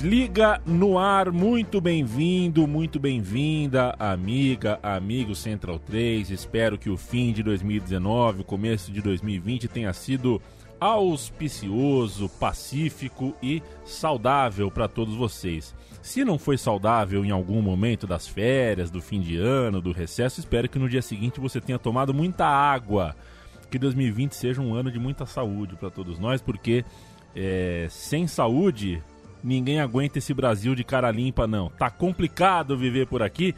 Desliga no ar, muito bem-vindo, muito bem-vinda, amiga, amigo Central 3. Espero que o fim de 2019, o começo de 2020 tenha sido auspicioso, pacífico e saudável para todos vocês. Se não foi saudável em algum momento das férias, do fim de ano, do recesso, espero que no dia seguinte você tenha tomado muita água. Que 2020 seja um ano de muita saúde para todos nós, porque é, sem saúde ninguém aguenta esse Brasil de cara limpa, não. Tá complicado viver por aqui,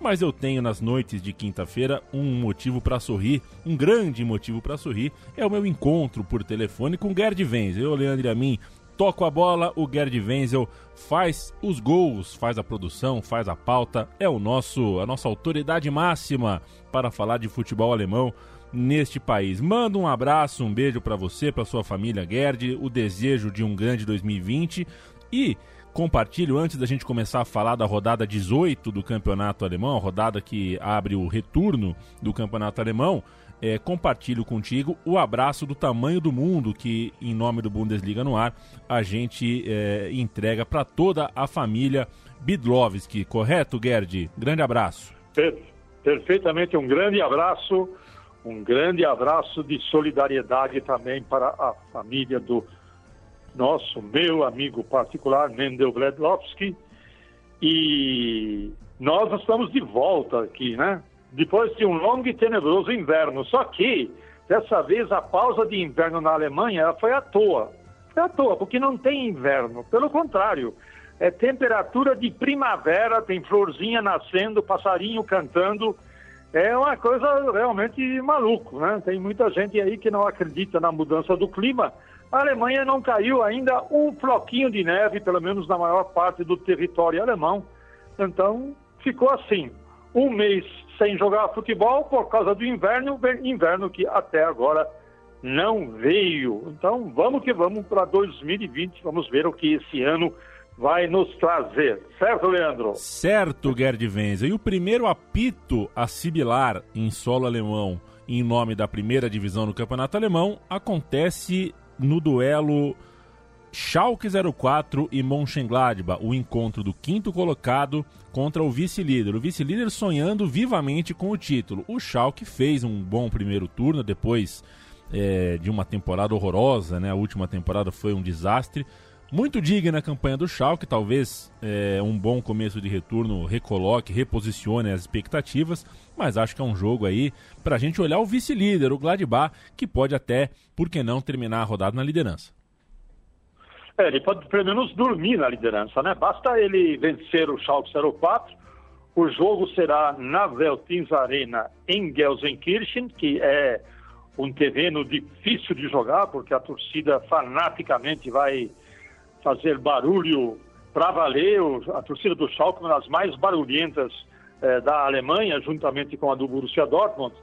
mas eu tenho nas noites de quinta-feira um motivo para sorrir, um grande motivo para sorrir. É o meu encontro por telefone com o Gerd Wenzel. Eu, Leandro e a mim, toco a bola, o Gerd Wenzel faz os gols, faz a produção, faz a pauta, é o nosso, a nossa autoridade máxima para falar de futebol alemão neste país. Manda um abraço, um beijo para você, para sua família Gerd, o desejo de um grande 2020 e compartilho antes da gente começar a falar da rodada 18 do campeonato alemão, a rodada que abre o retorno do campeonato alemão. É, compartilho contigo o abraço do tamanho do mundo que, em nome do Bundesliga no ar, a gente é, entrega para toda a família Bidlovski. Correto, Gerd? Grande abraço. Per perfeitamente, um grande abraço, um grande abraço de solidariedade também para a família do nosso, meu amigo particular, Mendel Bledlovski, e nós estamos de volta aqui, né? Depois de um longo e tenebroso inverno. Só que, dessa vez, a pausa de inverno na Alemanha foi à toa. Foi à toa, porque não tem inverno. Pelo contrário, é temperatura de primavera, tem florzinha nascendo, passarinho cantando. É uma coisa realmente maluco, né? Tem muita gente aí que não acredita na mudança do clima, a Alemanha não caiu ainda um floquinho de neve, pelo menos na maior parte do território alemão. Então, ficou assim. Um mês sem jogar futebol por causa do inverno, inverno que até agora não veio. Então, vamos que vamos para 2020, vamos ver o que esse ano vai nos trazer. Certo, Leandro? Certo, Gerd Wenzel. E o primeiro apito a sibilar em solo alemão em nome da primeira divisão no campeonato alemão acontece no duelo Schalke 04 e Mönchengladbach, o encontro do quinto colocado contra o vice-líder. O vice-líder sonhando vivamente com o título. O Schalke fez um bom primeiro turno depois é, de uma temporada horrorosa, né? A última temporada foi um desastre. Muito digna a campanha do Schalke, talvez é, um bom começo de retorno recoloque, reposicione as expectativas, mas acho que é um jogo aí para a gente olhar o vice-líder, o Gladbach, que pode até, por que não, terminar a rodada na liderança. É, ele pode pelo menos dormir na liderança, né? Basta ele vencer o Schalke 04, o jogo será na Veltins Arena em Gelsenkirchen, que é um terreno difícil de jogar, porque a torcida fanaticamente vai fazer barulho para valer. A torcida do Schalke, uma das mais barulhentas eh, da Alemanha, juntamente com a do Borussia Dortmund,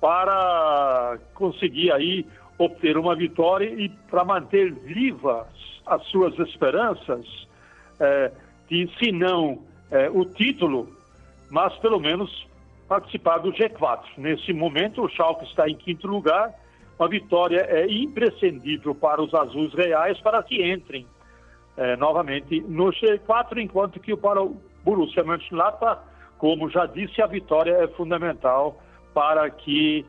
para conseguir aí obter uma vitória e para manter vivas as suas esperanças eh, de, se não eh, o título, mas pelo menos participar do G4. Nesse momento, o Schalke está em quinto lugar. Uma vitória é imprescindível para os azuis reais para que entrem é, novamente no G4, enquanto que para o Borussia Mönchengladbach, como já disse, a vitória é fundamental para que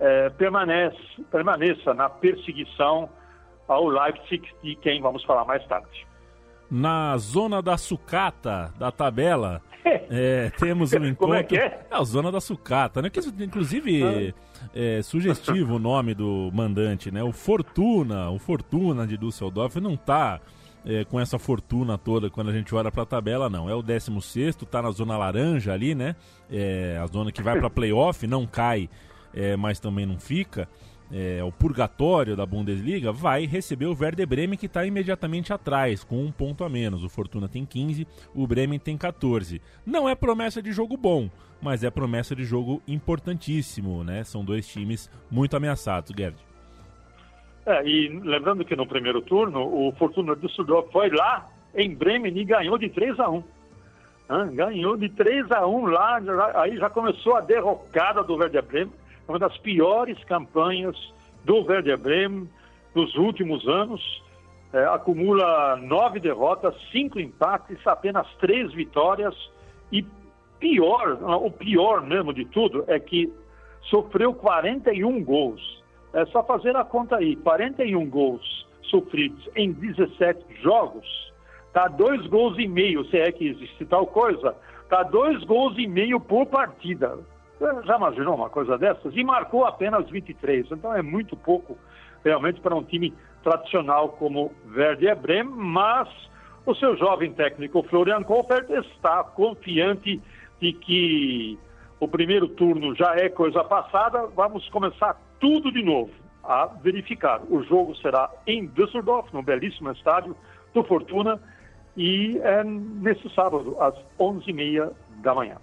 é, permanece, permaneça na perseguição ao Leipzig, de quem vamos falar mais tarde. Na zona da sucata da tabela, é, temos um encontro. Como é que é? é a zona da sucata, né? Que, inclusive, é sugestivo o nome do mandante, né? O Fortuna, o Fortuna de Düsseldorf não tá é, com essa fortuna toda quando a gente olha para a tabela, não. É o 16, tá na zona laranja ali, né? É, a zona que vai para playoff, não cai, é, mas também não fica é, o purgatório da Bundesliga, vai receber o Werder Bremen, que está imediatamente atrás, com um ponto a menos. O Fortuna tem 15, o Bremen tem 14. Não é promessa de jogo bom, mas é promessa de jogo importantíssimo, né? São dois times muito ameaçados, Gerd. É, e lembrando que no primeiro turno, o Fortuna Düsseldorf foi lá em Bremen e ganhou de 3 a 1 Ganhou de 3 a 1 lá, já, aí já começou a derrocada do Werder Bremen uma das piores campanhas do Werder Bremen nos últimos anos. É, acumula nove derrotas, cinco empates, apenas três vitórias. E pior, o pior mesmo de tudo é que sofreu 41 gols. É só fazer a conta aí: 41 gols sofridos em 17 jogos. Tá dois gols e meio, se é que existe tal coisa. Tá dois gols e meio por partida. Já imaginou uma coisa dessas? E marcou apenas 23. Então é muito pouco realmente para um time tradicional como Werder Bremen, mas o seu jovem técnico Florian Kohfeldt está confiante de que o primeiro turno já é coisa passada, vamos começar tudo de novo a verificar. O jogo será em Düsseldorf, no belíssimo estádio do Fortuna, e é nesse sábado, às 11h30 da manhã.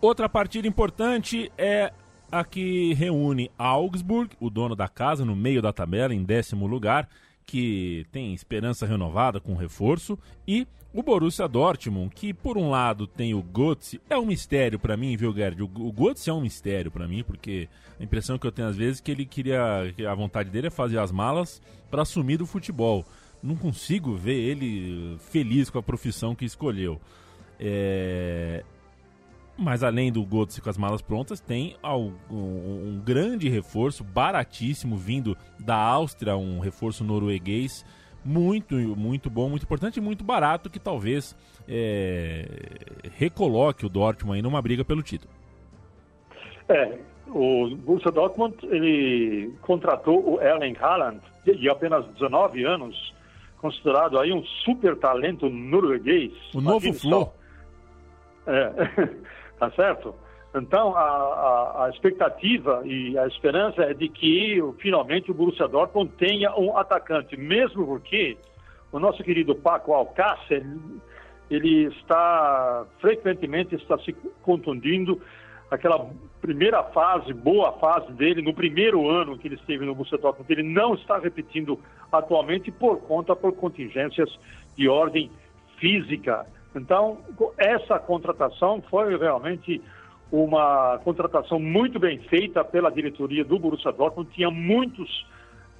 Outra partida importante é a que reúne Augsburg, o dono da casa, no meio da tabela, em décimo lugar, que tem esperança renovada com reforço, e o Borussia Dortmund, que por um lado tem o Götze, é um mistério para mim, viu, Gerd? O, Götze é um mistério para mim, porque a impressão que eu tenho às vezes é que ele queria, que a vontade dele é fazer as malas para assumir do futebol. Não consigo ver ele feliz com a profissão que escolheu. É, mas além do Götze com as malas prontas, tem um, grande reforço, baratíssimo, vindo da Áustria, um reforço norueguês, muito, muito bom, muito importante e muito barato, que talvez é, recoloque o Dortmund aí numa briga pelo título. É, o Borussia Dortmund, ele contratou o Erling Haaland, de apenas 19 anos, considerado aí um super talento norueguês. O novo Flo. É. tá certo? Então, a, a, a, expectativa e a esperança é de que finalmente o Borussia Dortmund tenha um atacante, mesmo porque o nosso querido Paco Alcácer, ele está frequentemente está se contundindo aquela primeira fase, boa fase dele, no primeiro ano que ele esteve no Borussia Dortmund, ele não está repetindo atualmente por conta, por contingências de ordem física. Então, essa contratação foi realmente uma contratação muito bem feita pela diretoria do Borussia Dortmund. Tinha muitos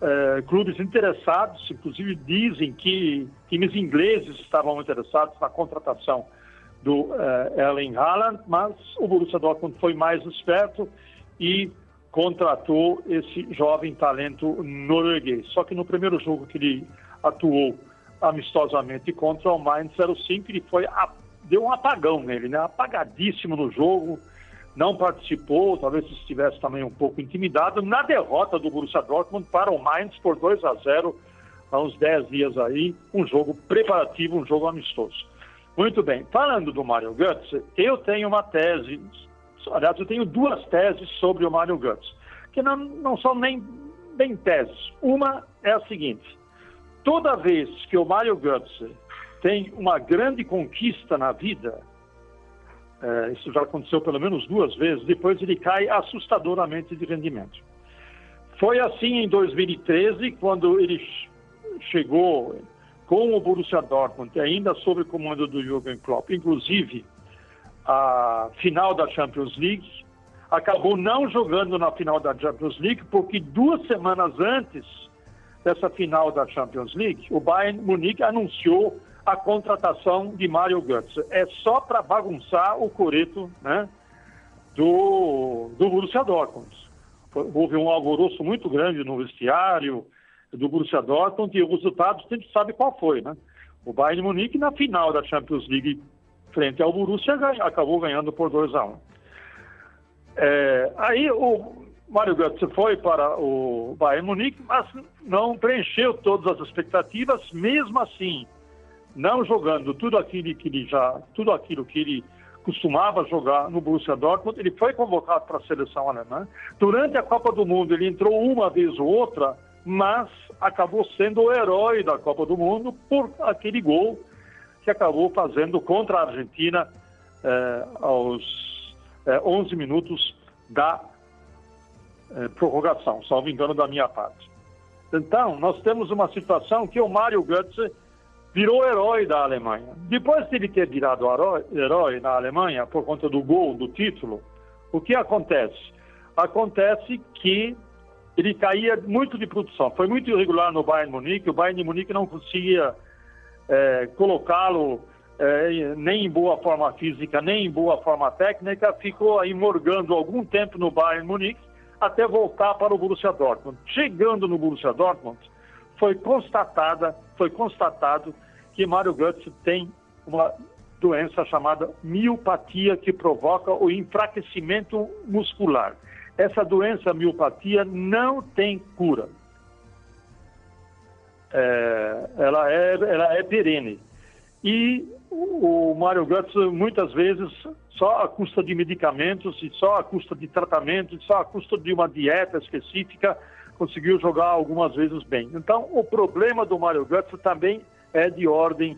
eh, clubes interessados, inclusive dizem que times ingleses estavam interessados na contratação do eh, Erling Haaland, mas o Borussia Dortmund foi mais esperto e contratou esse jovem talento norueguês. Só que no primeiro jogo que ele atuou amistosamente contra o Mainz 05, ele foi a, deu um apagão nele, né? Apagadíssimo no jogo, não participou, talvez estivesse também um pouco intimidado na derrota do Borussia Dortmund para o Mainz por 2 a 0 há uns 10 dias aí, um jogo preparativo, um jogo amistoso. Muito bem, falando do Mario Götze, eu tenho uma tese, aliás, eu tenho duas teses sobre o Mario Götze, que não, não são nem bem teses. Uma é a seguinte, toda vez que o Mario Götze tem uma grande conquista na vida, é, isso já aconteceu pelo menos duas vezes, depois ele cai assustadoramente de rendimento. Foi assim em 2013, quando ele chegou com o Borussia Dortmund, ainda sob o comando do Jürgen Klopp, inclusive a final da Champions League, acabou não jogando na final da Champions League, porque duas semanas antes dessa final da Champions League, o Bayern Munique anunciou a contratação de Mario Götze. É só para bagunçar o coreto né, do, do Borussia Dortmund. houve um alvoroço muito grande no vestiário do Borussia Dortmund e o resultado a gente sabe qual foi, né? O Bayern Munique na final da Champions League frente ao Borussia acabou ganhando por 2 a 1 um. é, Aí o Mário Götze foi para o Bayern Munique, mas não preencheu todas as expectativas, mesmo assim, não jogando tudo aquilo que ele já, tudo aquilo que ele costumava jogar no Borussia Dortmund, ele foi convocado para a seleção alemã. Durante a Copa do Mundo, ele entrou uma vez ou outra, mas acabou sendo o herói da Copa do Mundo por aquele gol que acabou fazendo contra a Argentina eh, aos eh, 11 minutos da eh, prorrogação, salvo engano da minha parte. Então, nós temos uma situação que o Mário Götze virou herói da Alemanha. Depois de ele ter virado herói na Alemanha por conta do gol, do título, o que acontece? Acontece que ele caía muito de produção. Foi muito irregular no Bayern Munique. O Bayern de Munique não conseguia é, colocá-lo é, nem em boa forma física, nem em boa forma técnica. Ficou aí morgando algum tempo no Bayern Munique até voltar para o Borussia Dortmund. Chegando no Borussia Dortmund, foi constatada, foi constatado que Mário Götze tem uma doença chamada miopatia que provoca o enfraquecimento muscular. Essa doença, miopatia, não tem cura. É, ela, é, ela é perene. E o Mário Götze, muitas vezes, só a custa de medicamentos e só a custa de tratamento, só a custa de uma dieta específica, conseguiu jogar algumas vezes bem. Então, o problema do Mário Götze também é de ordem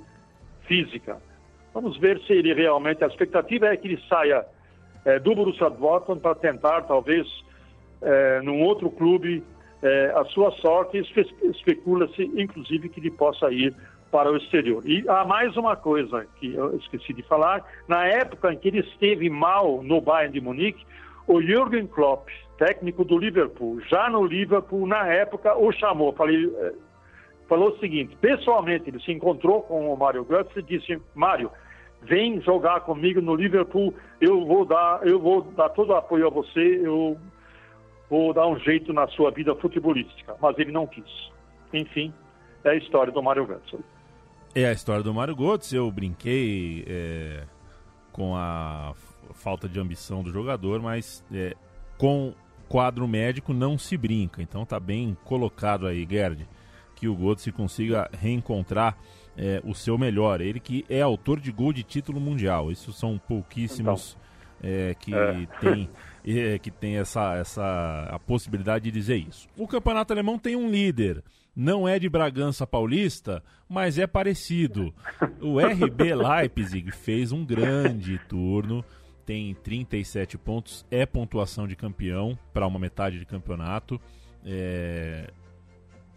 física. Vamos ver se ele realmente. A expectativa é que ele saia é, do Borussia Dortmund para tentar, talvez, é, num outro clube, é, a sua sorte. Espe Especula-se, inclusive, que ele possa ir para o exterior. E há mais uma coisa que eu esqueci de falar: na época em que ele esteve mal no Bayern de Munique, o Jürgen Klopp, técnico do Liverpool, já no Liverpool, na época, o chamou. Falei, é, falou o seguinte: pessoalmente, ele se encontrou com o Mário Götze e disse: Mário, vem jogar comigo no Liverpool, eu vou dar, eu vou dar todo o apoio a você, eu vou dar um jeito na sua vida futebolística. Mas ele não quis. Enfim, é a história do Mário Götze. É a história do Mário Götze. Eu brinquei é, com a falta de ambição do jogador, mas é, com quadro médico não se brinca. Então tá bem colocado aí, Gerd que o Götze consiga reencontrar é, o seu melhor. Ele que é autor de gol de título mundial. Isso são pouquíssimos então, é, que é. tem é, que tem essa, essa a possibilidade de dizer isso. O campeonato alemão tem um líder. Não é de Bragança Paulista, mas é parecido. O RB Leipzig fez um grande turno, tem 37 pontos, é pontuação de campeão para uma metade de campeonato. É...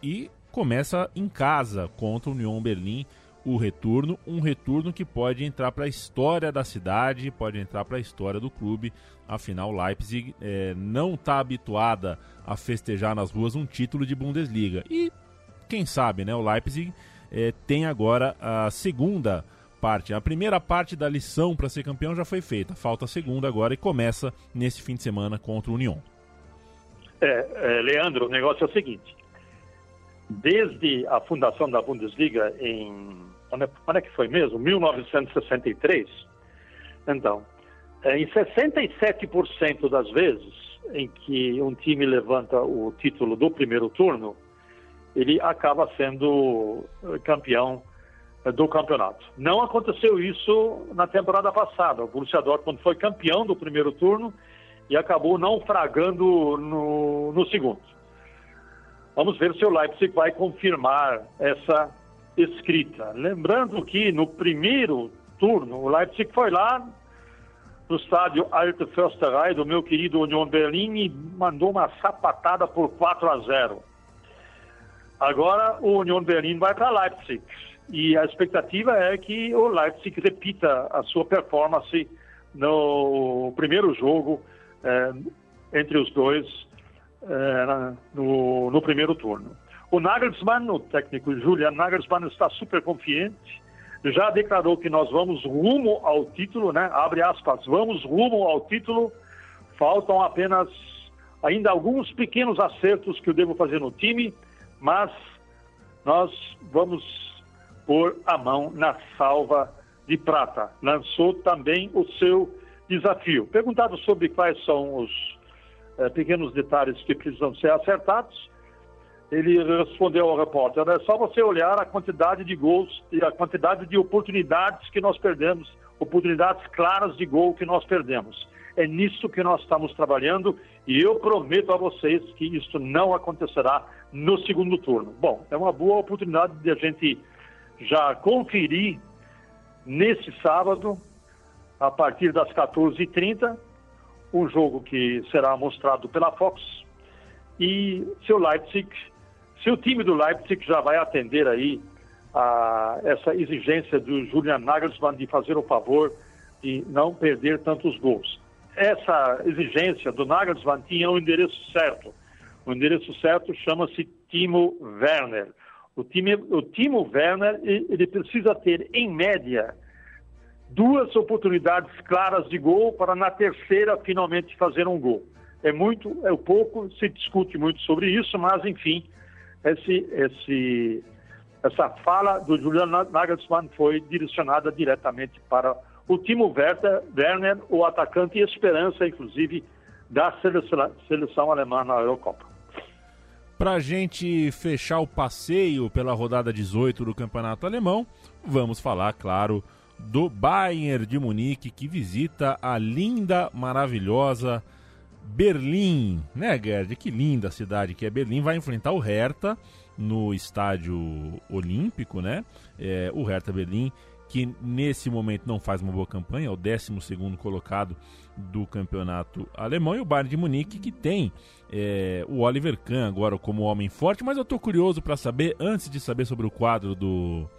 E começa em casa contra o Union Berlim o retorno, um retorno que pode entrar para a história da cidade, pode entrar para a história do clube. Afinal, Leipzig é, não está habituada a festejar nas ruas um título de Bundesliga. E quem sabe, né? O Leipzig é, tem agora a segunda parte. A primeira parte da lição para ser campeão já foi feita. Falta a segunda agora e começa nesse fim de semana contra o Union. É, é, Leandro, o negócio é o seguinte desde a fundação da Bundesliga em quando é, quando é que foi mesmo? 1963. Então, é, em 67% das vezes em que um time levanta o título do primeiro turno, ele acaba sendo eh, campeão do campeonato. Não aconteceu isso na temporada passada. O Borussia Dortmund foi campeão do primeiro turno e acabou naufragando no, no segundo. Vamos ver se o Leipzig vai confirmar essa escrita. Lembrando que no primeiro turno, o Leipzig foi lá no estádio Alte Försterei do meu querido Union Berlin e mandou uma sapatada por 4 a 0. Agora o Union Berlin vai para Leipzig e a expectativa é que o Leipzig repita a sua performance no primeiro jogo eh, entre os dois é, no, no, primeiro turno. O Nagelsmann, o técnico Julian Nagelsmann, está super confiante, já declarou que nós vamos rumo ao título, né? Abre aspas, vamos rumo ao título, faltam apenas ainda alguns pequenos acertos que eu devo fazer no time, mas nós vamos pôr a mão na salva de prata. Lançou também o seu desafio. Perguntado sobre quais são os eh, pequenos detalhes que precisam ser acertados, ele respondeu ao repórter: é só você olhar a quantidade de gols e a quantidade de oportunidades que nós perdemos, oportunidades claras de gol que nós perdemos. É nisso que nós estamos trabalhando e eu prometo a vocês que isso não acontecerá no segundo turno. Bom, é uma boa oportunidade de a gente já conferir nesse sábado, a partir das 14h30, um jogo que será mostrado pela Fox e seu Leipzig, seu time do Leipzig já vai atender aí a essa exigência do Julian Nagelsmann de fazer o favor de não perder tantos gols essa exigência do Nagelsmann tinha o um endereço certo. O endereço certo chama-se Timo Werner. O, time, o Timo Werner ele precisa ter, em média, duas oportunidades claras de gol para na terceira finalmente fazer um gol. É muito, é pouco, se discute muito sobre isso, mas enfim, esse, esse, essa fala do Julian Nagelsmann foi direcionada diretamente para o Timo Werner, o atacante e esperança, inclusive, da seleção, seleção alemã na Eurocopa. Para a gente fechar o passeio pela rodada 18 do Campeonato Alemão, vamos falar, claro, do Bayern de Munique que visita a linda, maravilhosa Berlim, né, Gerd? Que linda cidade que é Berlim. Vai enfrentar o Hertha no estádio olímpico, né? É, o Hertha Berlim que nesse momento não faz uma boa campanha, é o 12 colocado do campeonato alemão, e o Bayern de Munique, que tem é, o Oliver Kahn agora como homem forte, mas eu estou curioso para saber, antes de saber sobre o quadro do,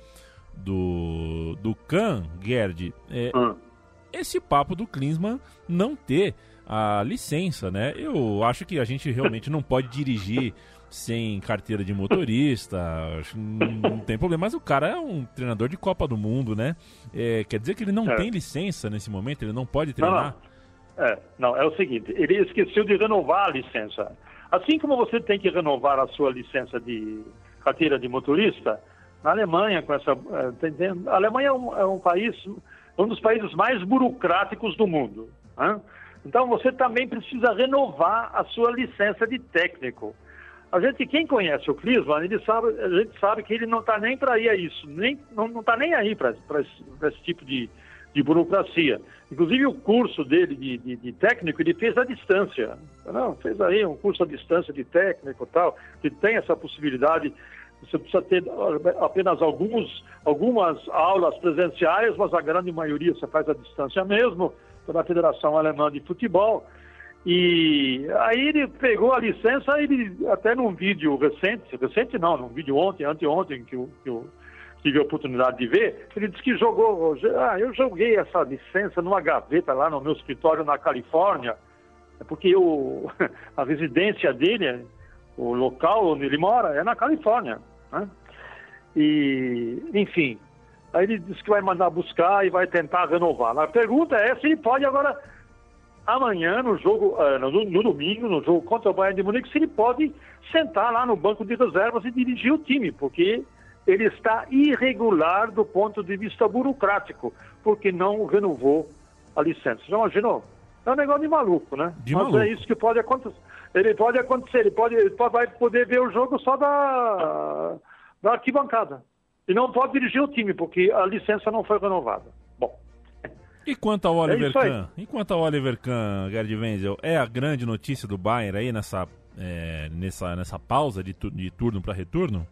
do, do Kahn, Gerd, é, hum. esse papo do Klinsmann não ter a licença, né? Eu acho que a gente realmente não pode dirigir sem carteira de motorista, não tem problema. Mas o cara é um treinador de Copa do Mundo, né? É, quer dizer que ele não é. tem licença nesse momento, ele não pode treinar? Não, não. É, não, é o seguinte, ele esqueceu de renovar a licença. Assim como você tem que renovar a sua licença de carteira de motorista, na Alemanha, com essa. É, a Alemanha é um, é um país, um dos países mais burocráticos do mundo. Né? Então você também precisa renovar a sua licença de técnico. A gente, quem conhece o Clisman, ele sabe, a gente sabe que ele não está nem para ir a isso, nem, não está nem aí para esse, esse, tipo de, de burocracia. Inclusive o curso dele de, de, de, técnico, ele fez à distância. Não, fez aí um curso à distância de técnico e tal, que tem essa possibilidade. Você precisa ter apenas alguns, algumas aulas presenciais, mas a grande maioria você faz à distância mesmo, pela Federação Alemã de Futebol. E aí ele pegou a licença, ele até num vídeo recente, recente não, num vídeo ontem, anteontem, que eu, que eu tive a oportunidade de ver, ele disse que jogou, ah, eu joguei essa licença numa gaveta lá no meu escritório na Califórnia, porque eu, a residência dele, o local onde ele mora, é na Califórnia. Né? E, enfim, aí ele disse que vai mandar buscar e vai tentar renovar. A pergunta é se ele pode agora amanhã, no jogo, uh, no, no, domingo, no jogo contra o Bayern de Munique, se ele pode sentar lá no banco de reservas e dirigir o time, porque ele está irregular do ponto de vista burocrático, porque não renovou a licença. Já imaginou? É um negócio de maluco, né? De Mas maluco. é isso que pode acontecer. Ele pode acontecer, ele pode, ele vai poder ver o jogo só da, da arquibancada. E não pode dirigir o time, porque a licença não foi renovada. E quanto ao Oliver é Kahn? E quanto ao Oliver Kahn, Gerd Wenzel, é a grande notícia do Bayern aí nessa, é, nessa, nessa pausa de, tu, de turno para retorno?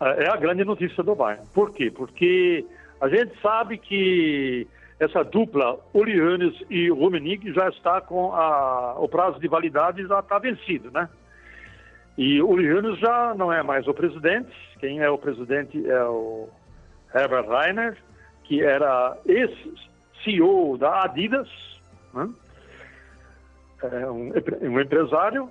É, é a grande notícia do Bayern. Por quê? Porque a gente sabe que essa dupla, Olianes e Rummenigge, já está com a, o prazo de validade já está vencido, né? E o Olianes já não é mais o presidente, quem é o presidente é o Herbert Reiner, que era esse CEO da Adidas, né? é um, um, empresário,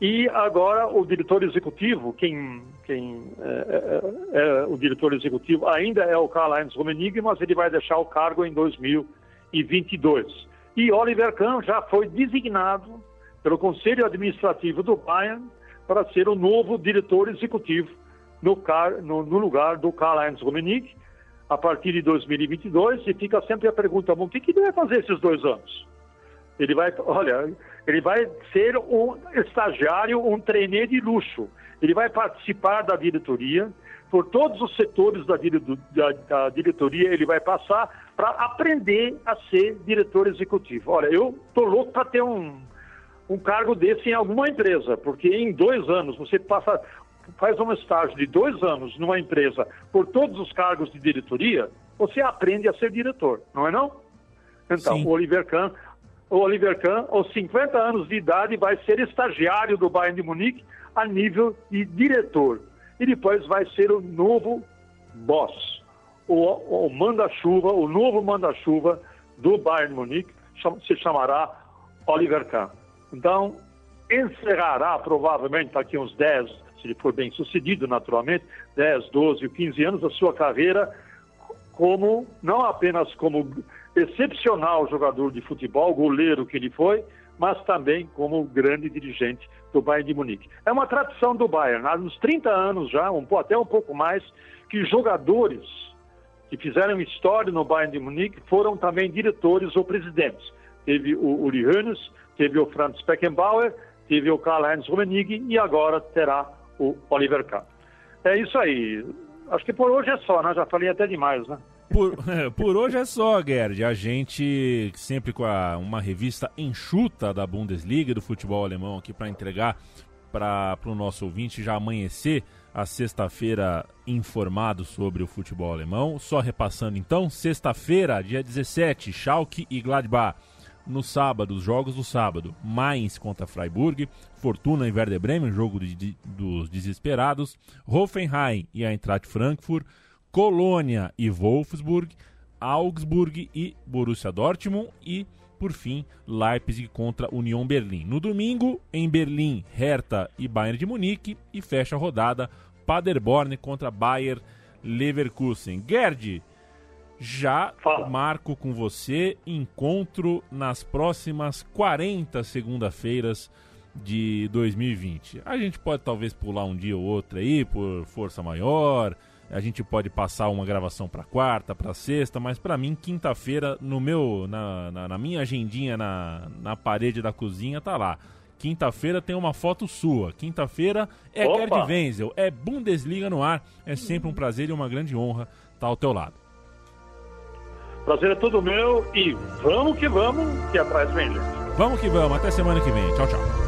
e agora o diretor executivo, quem, quem é, é, é o diretor executivo ainda é o Karl-Heinz Rummenigge, mas ele vai deixar o cargo em 2022. E Oliver Kahn já foi designado pelo Conselho Administrativo do Bayern para ser o novo diretor executivo no, no, no lugar do Karl-Heinz Rummenigge a partir de 2022 e fica sempre a pergunta, bom, o que, que ele vai fazer esses dois anos? Ele vai, olha, ele vai ser um estagiário, um trainee de luxo. Ele vai participar da diretoria, por todos os setores da, da, da diretoria, ele vai passar para aprender a ser diretor executivo. Olha, eu estou louco para ter um, um cargo desse em alguma empresa, porque em dois anos você passa, faz um estágio de dois anos numa empresa por todos os cargos de diretoria, você aprende a ser diretor, não é não? Então, Sim. o Oliver Kahn, o Oliver Kahn, aos 50 anos de idade, vai ser estagiário do Bayern de Munique a nível de diretor. E depois vai ser o novo boss, o, o manda-chuva, o novo manda-chuva do Bayern de Munique, se chamará Oliver Kahn. Então, encerrará provavelmente daqui uns 10, se ele for bem sucedido naturalmente, 10, 12, 15 anos a sua carreira como, não apenas como excepcional jogador de futebol, goleiro que ele foi, mas também como grande dirigente do Bayern de Munique. É uma tradição do Bayern, há uns 30 anos já, um, até um pouco mais, que jogadores que fizeram história no Bayern de Munique foram também diretores ou presidentes. Teve o Uli Hoeneß, teve o Franz Beckenbauer, teve o Karl-Heinz Rummenigge e agora terá o Oliver Kahn. É isso aí. Acho que por hoje é só, né? Já falei até demais, né? Por, por hoje é só, Gerd. A gente sempre com a, uma revista enxuta da Bundesliga do futebol alemão aqui para entregar para o nosso ouvinte já amanhecer a sexta-feira informado sobre o futebol alemão. Só repassando então, sexta-feira, dia 17, Schalke e Gladbach no sábado, os jogos do sábado, Mainz contra Freiburg, Fortuna e Werder Bremen, jogo de, de, dos desesperados, Hoffenheim e Eintracht Frankfurt, Colônia e Wolfsburg, Augsburg e Borussia Dortmund e, por fim, Leipzig contra Union Berlim. No domingo, em Berlim, Hertha e Bayern de Munique e fecha a rodada Paderborn contra Bayer Leverkusen. Gerd, já Fala. marco com você encontro nas próximas 40 segunda-feiras de 2020. A gente pode talvez pular um dia ou outro aí por força maior. A gente pode passar uma gravação para quarta, para sexta, mas para mim quinta-feira no meu na, na, na, minha agendinha na, na parede da cozinha tá lá. Quinta-feira tem uma foto sua. Quinta-feira é Opa. Gerd Wenzel, é Bundesliga no ar. É sempre um prazer e uma grande honra estar ao teu lado. Prazer é todo meu e vamos que vamos, que atrás vem, gente. Vamos que vamos, até semana que vem. Tchau, tchau.